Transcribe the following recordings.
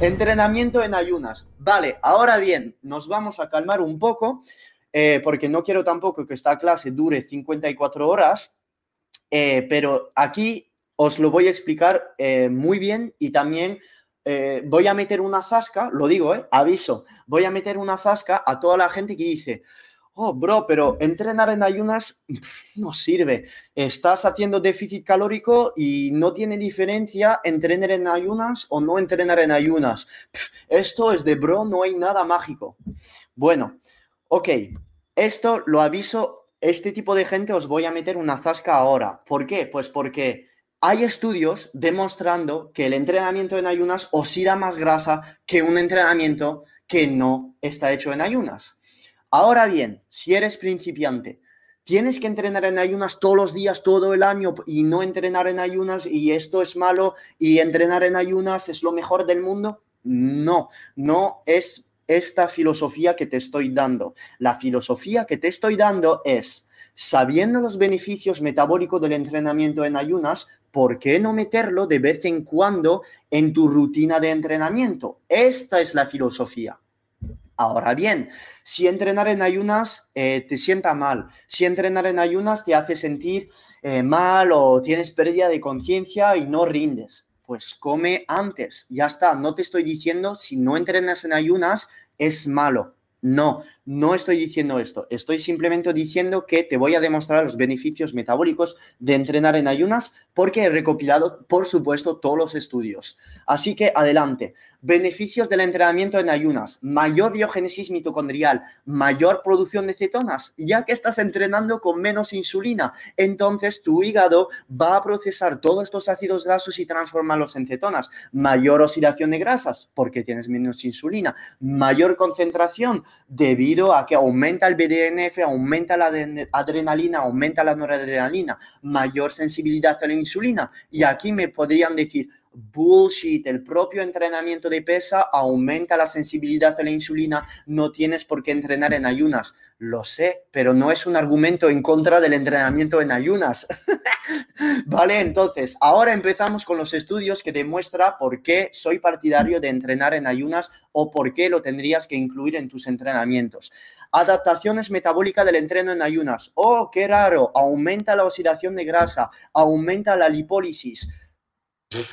Entrenamiento en ayunas. Vale, ahora bien, nos vamos a calmar un poco eh, porque no quiero tampoco que esta clase dure 54 horas, eh, pero aquí os lo voy a explicar eh, muy bien y también voy a meter una zasca, lo digo, aviso, voy a meter una zasca a toda la gente que dice, oh, bro, pero entrenar en ayunas no sirve. Estás haciendo déficit calórico y no tiene diferencia entrenar en ayunas o no entrenar en ayunas. Esto es de bro, no hay nada mágico. Bueno, ok, esto lo aviso, este tipo de gente os voy a meter una zasca ahora. ¿Por qué? Pues porque hay estudios demostrando que el entrenamiento en ayunas oxida más grasa que un entrenamiento que no está hecho en ayunas. Ahora bien, si eres principiante, tienes que entrenar en ayunas todos los días, todo el año y no entrenar en ayunas y esto es malo y entrenar en ayunas es lo mejor del mundo. No, no es esta filosofía que te estoy dando. La filosofía que te estoy dando es, sabiendo los beneficios metabólicos del entrenamiento en ayunas, ¿por qué no meterlo de vez en cuando en tu rutina de entrenamiento? Esta es la filosofía. Ahora bien, si entrenar en ayunas eh, te sienta mal, si entrenar en ayunas te hace sentir eh, mal o tienes pérdida de conciencia y no rindes, pues come antes, ya está. No te estoy diciendo si no entrenas en ayunas es malo. No, no estoy diciendo esto. Estoy simplemente diciendo que te voy a demostrar los beneficios metabólicos de entrenar en ayunas porque he recopilado, por supuesto, todos los estudios. Así que adelante. Beneficios del entrenamiento en ayunas. Mayor biogénesis mitocondrial, mayor producción de cetonas, ya que estás entrenando con menos insulina. Entonces tu hígado va a procesar todos estos ácidos grasos y transformarlos en cetonas. Mayor oxidación de grasas, porque tienes menos insulina. Mayor concentración, debido a que aumenta el BDNF, aumenta la adrenalina, aumenta la noradrenalina. Mayor sensibilidad a la insulina. Y aquí me podrían decir, bullshit, el propio entrenamiento de pesa aumenta la sensibilidad a la insulina, no tienes por qué entrenar en ayunas. Lo sé, pero no es un argumento en contra del entrenamiento en ayunas. vale, entonces, ahora empezamos con los estudios que demuestra por qué soy partidario de entrenar en ayunas o por qué lo tendrías que incluir en tus entrenamientos. Adaptaciones metabólicas del entreno en ayunas. Oh, qué raro, aumenta la oxidación de grasa, aumenta la lipólisis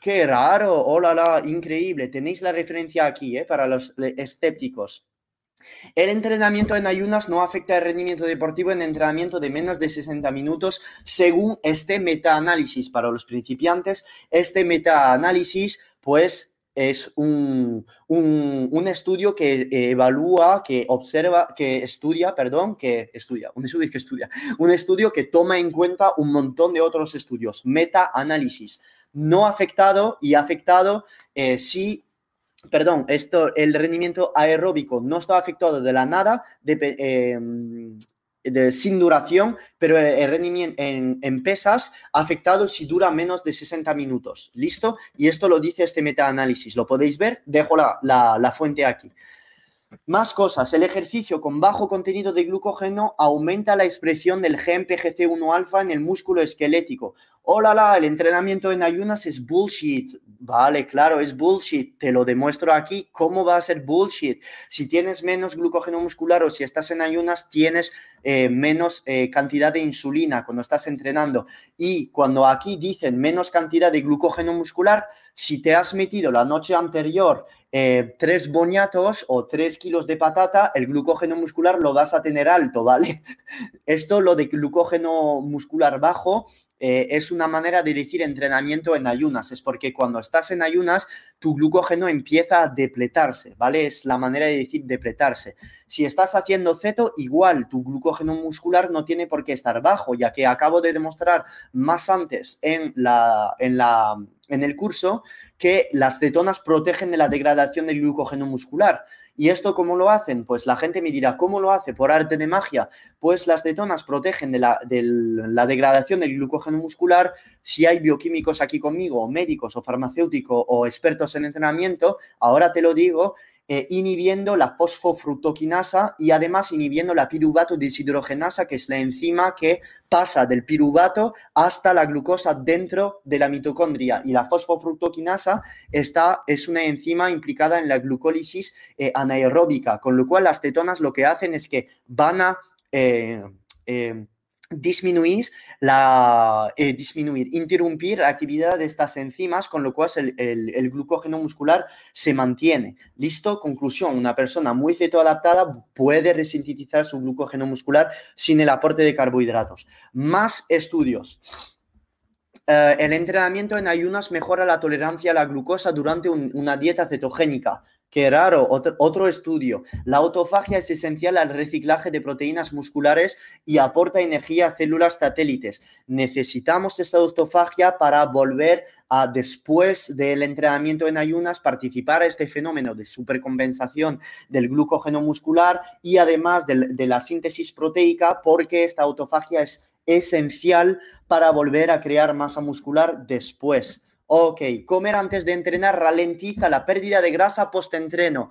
qué raro, hola, la, increíble. Tenéis la referencia aquí, ¿eh? Para los escépticos. El entrenamiento en ayunas no afecta el rendimiento deportivo en entrenamiento de menos de 60 minutos según este metaanálisis. Para los principiantes, este metaanálisis pues es un, un, estudio que evalúa, que observa, que estudia, perdón, que estudia, un estudio que estudia, un estudio que toma en cuenta un montón de otros estudios, metaanálisis no afectado y afectado eh, si, perdón, esto, el rendimiento aeróbico no está afectado de la nada, em, de, sin duración, pero el rendimiento en, pesas afectado si dura menos de 60 minutos. ¿Listo? Y esto lo dice este metaanálisis. ¿Lo podéis ver? Dejo la, la fuente aquí. Más cosas, el ejercicio con bajo contenido de glucógeno aumenta la expresión del gen PGC1 alfa en el músculo esquelético. Hola, la, el entrenamiento en ayunas es bullshit. Vale, claro, es bullshit. Te lo demuestro aquí. ¿Cómo va a ser bullshit? Si tienes menos glucógeno muscular o si estás en ayunas, tienes eh, menos eh, cantidad de insulina cuando estás entrenando. Y cuando aquí dicen menos cantidad de glucógeno muscular, si te has metido la noche anterior eh, tres boñatos o tres kilos de patata, el glucógeno muscular lo vas a tener alto, ¿vale? Esto, lo de glucógeno muscular bajo, eh, es una manera de decir entrenamiento en ayunas. Es porque cuando estás en ayunas, tu glucógeno empieza a depletarse, ¿vale? Es la manera de decir depletarse. Si estás haciendo ceto, igual tu glucógeno muscular no tiene por qué estar bajo, ya que acabo de demostrar más antes en la, en la en el curso que las cetonas protegen de la degradación del glucógeno muscular. ¿Y esto cómo lo hacen? Pues la gente me dirá, ¿cómo lo hace? ¿Por arte de magia? Pues las cetonas protegen de la, de la degradación del glucógeno muscular. Si hay bioquímicos aquí conmigo, o médicos, o farmacéuticos, o expertos en entrenamiento, ahora te lo digo, eh, inhibiendo la fosfofructoquinasa y además inhibiendo la piruvato deshidrogenasa, que es la enzima que pasa del piruvato hasta la glucosa dentro de la mitocondria. Y la fosfofructoquinasa está, es una enzima implicada en la glucólisis eh, anaeróbica, con lo cual las cetonas lo que hacen es que van a... Eh, disminuir, la, eh, disminuir, interrumpir la actividad de estas enzimas, con lo cual el, glucógeno muscular se mantiene. ¿Listo? Conclusión, una persona muy cetoadaptada puede resintetizar su glucógeno muscular sin el aporte de carbohidratos. Más estudios. Eh, el entrenamiento en ayunas mejora la tolerancia a la glucosa durante una dieta cetogénica. Qué raro, otro, estudio. La autofagia es esencial al reciclaje de proteínas musculares y aporta energía a células satélites. Necesitamos esta autofagia para volver a, después del entrenamiento en ayunas, participar a este fenómeno de supercompensación del glucógeno muscular y además de la síntesis proteica, porque esta autofagia es esencial para volver a crear masa muscular después. Ok, comer antes de entrenar ralentiza la pérdida de grasa post-entreno.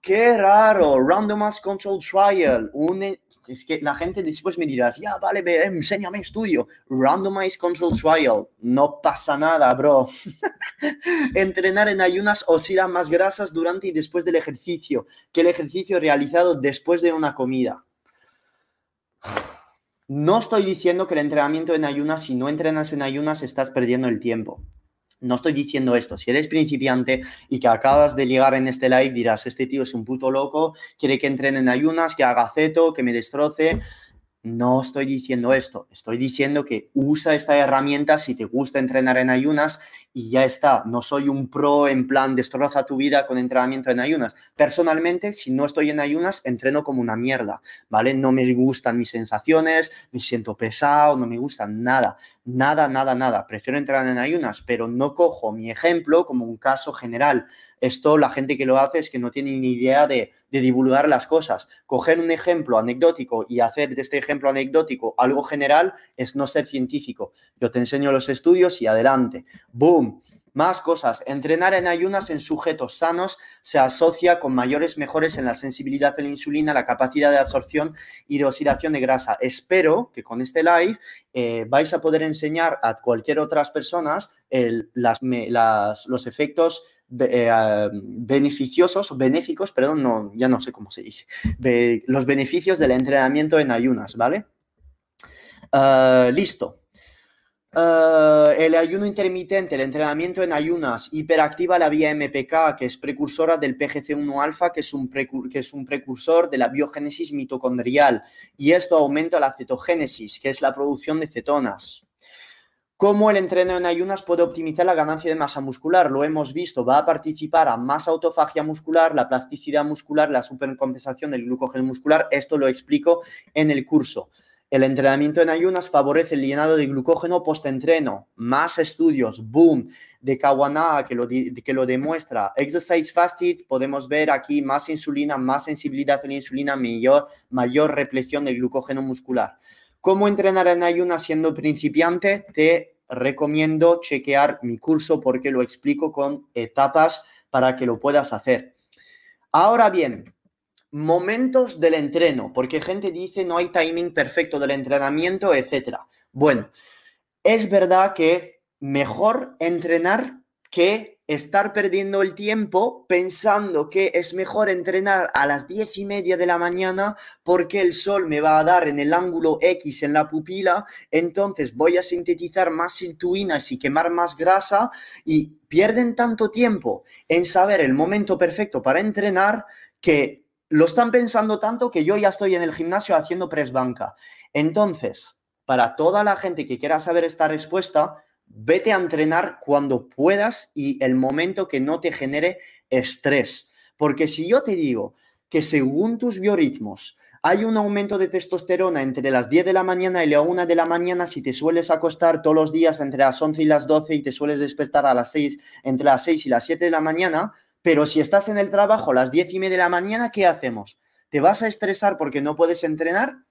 ¡Qué raro! Randomized Control Trial. E, es que la gente después me dirás, ya, vale, ve, enséñame estudio. Randomized Control Trial. No pasa nada, bro. Entrenar en ayunas oxida más grasas durante y después del ejercicio que el ejercicio realizado después de una comida. No estoy diciendo que el entrenamiento en ayunas, si no entrenas en ayunas, estás perdiendo el tiempo. No estoy diciendo esto. Si eres principiante y que acabas de llegar en este live, dirás, este tío es un puto loco, quiere que entrene en ayunas, que haga ceto, que me destroce. No estoy diciendo esto, estoy diciendo que usa esta herramienta si te gusta entrenar en ayunas y ya está. No soy un pro en plan destroza tu vida con entrenamiento en ayunas. Personalmente, si no estoy en ayunas, entreno como una mierda, ¿vale? No me gustan mis sensaciones, me siento pesado, no me gusta nada, nada, nada, nada. Prefiero entrenar en ayunas, pero no cojo mi ejemplo como un caso general. Esto la gente que lo hace es que no tiene ni idea de, divulgar las cosas. Coger un ejemplo anecdótico y hacer de este ejemplo anecdótico algo general es no ser científico. Yo te enseño los estudios y adelante. ¡Boom! Más cosas. Entrenar en ayunas en sujetos sanos se asocia con mayores mejores en la sensibilidad a la insulina, la capacidad de absorción y de oxidación de grasa. Espero que con este live eh, vais a poder enseñar a cualquier otras personas los efectos eh, beneficiosos, benéficos, perdón, no, ya no sé cómo se dice, los beneficios del entrenamiento en ayunas, ¿vale? Ah, listo. Ah, el ayuno intermitente, el entrenamiento en ayunas, hiperactiva la vía MPK, que es precursora del PGC1 alfa, que es, un que es un precursor de la biogénesis mitocondrial. Y esto aumenta la cetogénesis, que es la producción de cetonas. ¿Cómo el entreno en ayunas puede optimizar la ganancia de masa muscular? Lo hemos visto, va a participar a más autofagia muscular, la plasticidad muscular, la supercompensación del glucógeno muscular. Esto lo explico en el curso. El entrenamiento en ayunas favorece el llenado de glucógeno post-entreno. Más estudios, boom, de Kawana que lo, que lo demuestra. Exercise fasted, podemos ver aquí más insulina, más sensibilidad a la insulina, mayor, mayor repleción del glucógeno muscular. ¿Cómo entrenar en ayunas siendo principiante? Te recomiendo chequear mi curso porque lo explico con etapas para que lo puedas hacer. Ahora bien, momentos del entreno, porque gente dice no hay timing perfecto del entrenamiento, etc. Bueno, es verdad que mejor entrenar que estar perdiendo el tiempo pensando que es mejor entrenar a las diez y media de la mañana porque el sol me va a dar en el ángulo X en la pupila, entonces voy a sintetizar más sintuinas y quemar más grasa y pierden tanto tiempo en saber el momento perfecto para entrenar que lo están pensando tanto que yo ya estoy en el gimnasio haciendo press banca. Entonces, para toda la gente que quiera saber esta respuesta, vete a entrenar cuando puedas y el momento que no te genere estrés. Porque si yo te digo que según tus biorritmos hay un aumento de testosterona entre las 10 de la mañana y la 1 de la mañana si te sueles acostar todos los días entre las 11 y las 12 y te sueles despertar a las 6, entre las 6 y las 7 de la mañana, pero si estás en el trabajo a las 10 y media de la mañana, ¿qué hacemos? ¿Te vas a estresar porque no puedes entrenar?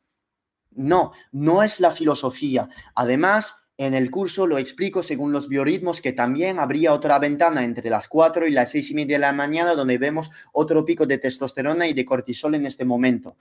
No, no es la filosofía. Además, en el curso lo explico según los biorritmos que también habría otra ventana entre las 4 y las 6 y media de la mañana donde vemos otro pico de testosterona y de cortisol en este momento.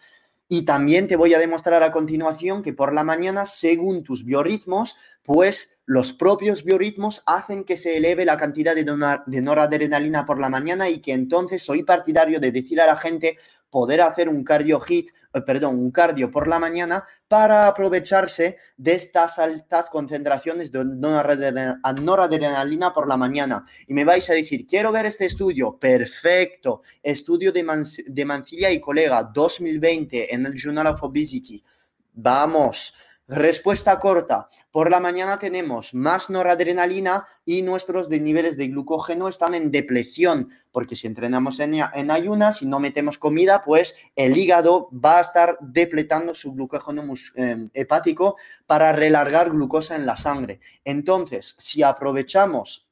Y también te voy a demostrar a continuación que por la mañana, según tus biorritmos, pues los propios biorritmos hacen que se eleve la cantidad de, noradrenalina por la mañana y que entonces soy partidario de decir a la gente, poder hacer un cardio hit, eh, perdón, un cardio por la mañana para aprovecharse de estas altas concentraciones de noradrenalina por la mañana. Y me vais a decir, quiero ver este estudio. Perfecto. Estudio de, de Mancilla y colega 2020 en el Journal of Obesity. Vamos. Respuesta corta. Por la mañana tenemos más noradrenalina y nuestros niveles de glucógeno están en depleción, porque si entrenamos en, ayunas y no metemos comida, pues el hígado va a estar depletando su glucógeno em, hepático para relargar glucosa en la sangre. Entonces, si aprovechamos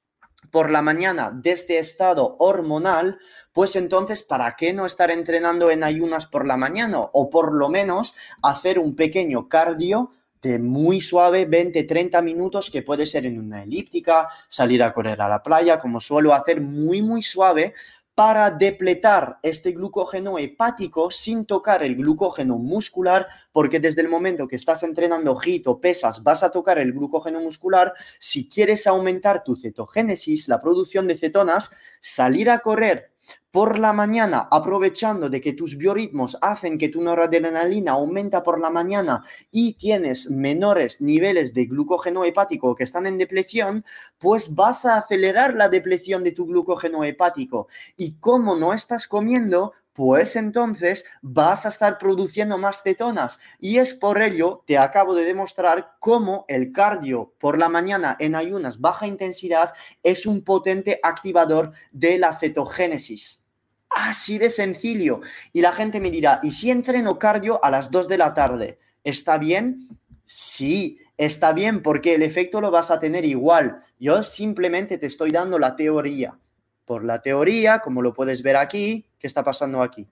por la mañana de este estado hormonal, pues entonces, ¿para qué no estar entrenando en ayunas por la mañana? O por lo menos hacer un pequeño cardio muy suave, 20, 30 minutos, que puede ser en una elíptica, salir a correr a la playa, como suelo hacer, muy, muy suave, para depletar este glucógeno hepático sin tocar el glucógeno muscular, porque desde el momento que estás entrenando HIIT o pesas vas a tocar el glucógeno muscular, si quieres aumentar tu cetogénesis, la producción de cetonas, salir a correr por la mañana, aprovechando de que tus biorritmos hacen que tu noradrenalina aumenta por la mañana y tienes menores niveles de glucógeno hepático que están en depleción, pues vas a acelerar la depleción de tu glucógeno hepático. Y como no estás comiendo, pues entonces vas a estar produciendo más cetonas. Y es por ello, te acabo de demostrar cómo el cardio por la mañana en ayunas baja intensidad es un potente activador de la cetogénesis. Así de sencillo. Y la gente me dirá, ¿y si entreno cardio a las 2 de la tarde? ¿Está bien? Sí, está bien porque el efecto lo vas a tener igual. Yo simplemente te estoy dando la teoría. Por la teoría, como lo puedes ver aquí, ¿qué está pasando aquí?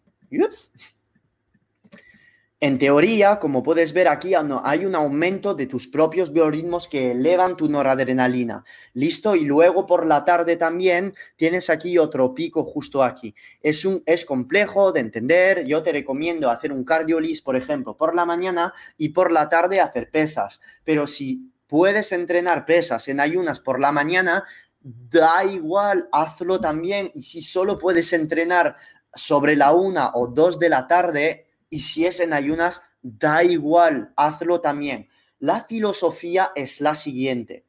En teoría, como puedes ver aquí, hay un aumento de tus propios biorritmos que elevan tu noradrenalina. ¿Listo? Y luego por la tarde también tienes aquí otro pico justo aquí. Es, un, es complejo de entender. Yo te recomiendo hacer un cardiolis, por ejemplo, por la mañana y por la tarde hacer pesas. Pero si puedes entrenar pesas en ayunas por la mañana, da igual, hazlo también. Y si solo puedes entrenar sobre la una o dos de la tarde, y si es en ayunas, da igual, hazlo también. La filosofía es la siguiente.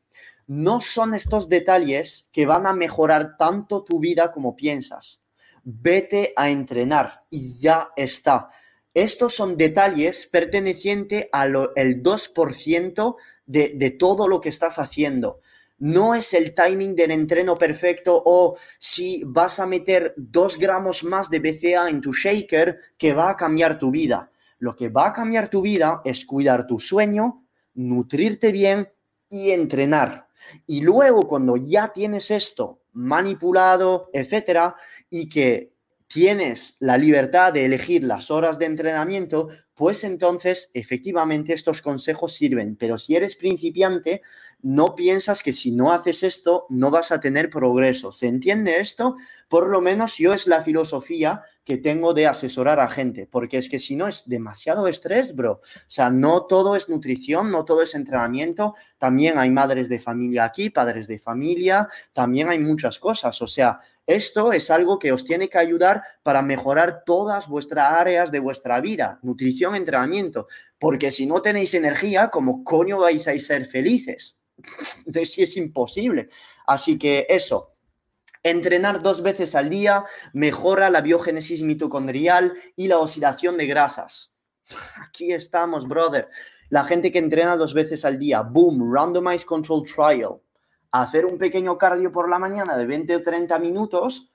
No son estos detalles que van a mejorar tanto tu vida como piensas. Vete a entrenar y ya está. Estos son detalles pertenecientes al 2% de, de todo lo que estás haciendo no es el timing del entreno perfecto o si vas a meter dos gramos más de BCA en tu shaker que va a cambiar tu vida. Lo que va a cambiar tu vida es cuidar tu sueño, nutrirte bien y entrenar. Y luego cuando ya tienes esto manipulado, etcétera, y que tienes la libertad de elegir las horas de entrenamiento, pues entonces efectivamente estos consejos sirven. Pero si eres principiante, no piensas que si no haces esto no vas a tener progreso. ¿Se entiende esto? Por lo menos yo es la filosofía que tengo de asesorar a gente, porque es que si no es demasiado estrés, bro. O sea, no todo es nutrición, no todo es entrenamiento, también hay madres de familia aquí, padres de familia, también hay muchas cosas. O sea, esto es algo que os tiene que ayudar para mejorar todas vuestras áreas de vuestra vida, nutrición, entrenamiento, porque si no tenéis energía, ¿cómo coño vais a ser felices? De si es imposible. Así que eso, Entrenar dos veces al día mejora la biogénesis mitocondrial y la oxidación de grasas. Aquí estamos, brother. La gente que entrena dos veces al día, boom, randomized control trial. Hacer un pequeño cardio por la mañana de 20 o 30 minutos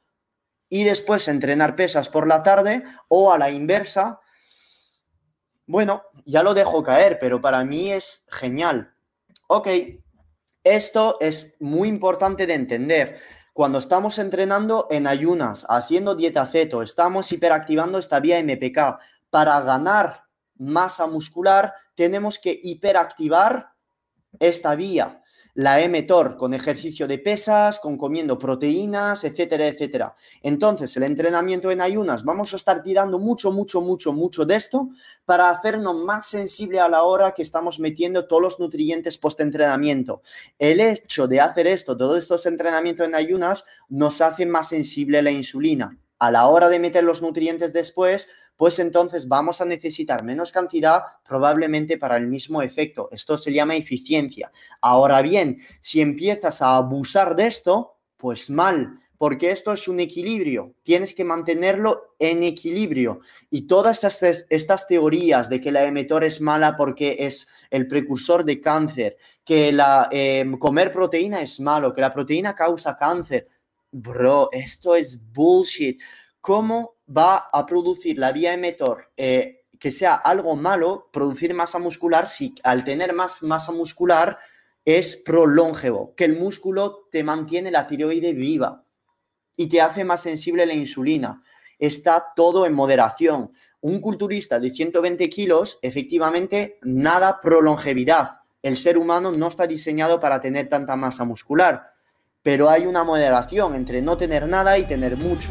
y después entrenar pesas por la tarde o a la inversa. Bueno, ya lo dejo caer, pero para mí es genial. Ok, esto es muy importante de entender. Cuando estamos entrenando en ayunas, haciendo dieta ceto, estamos hiperactivando esta vía MPK. Para ganar masa muscular, tenemos que hiperactivar esta vía la mTOR con ejercicio de pesas, con comiendo proteínas, etcétera, etcétera. Entonces, el entrenamiento en ayunas, vamos a estar tirando mucho, mucho, mucho, mucho de esto para hacernos más sensible a la hora que estamos metiendo todos los nutrientes post-entrenamiento. El hecho de hacer esto, todos estos entrenamientos en ayunas, nos hace más sensible la insulina. A la hora de meter los nutrientes después, pues entonces vamos a necesitar menos cantidad probablemente para el mismo efecto. Esto se llama eficiencia. Ahora bien, si empiezas a abusar de esto, pues mal, porque esto es un equilibrio, tienes que mantenerlo en equilibrio. Y todas estas, estas teorías de que la mTOR es mala porque es el precursor de cáncer, que la, em, comer proteína es malo, que la proteína causa cáncer, bro, esto es bullshit. ¿Cómo va a producir la vía emetor eh, que sea algo malo, producir masa muscular, si al tener más masa muscular es prolongevo, que el músculo te mantiene la tiroide viva y te hace más sensible la insulina. Está todo en moderación. Un culturista de 120 kilos, efectivamente, nada prolongevidad. El ser humano no está diseñado para tener tanta masa muscular, pero hay una moderación entre no tener nada y tener mucho.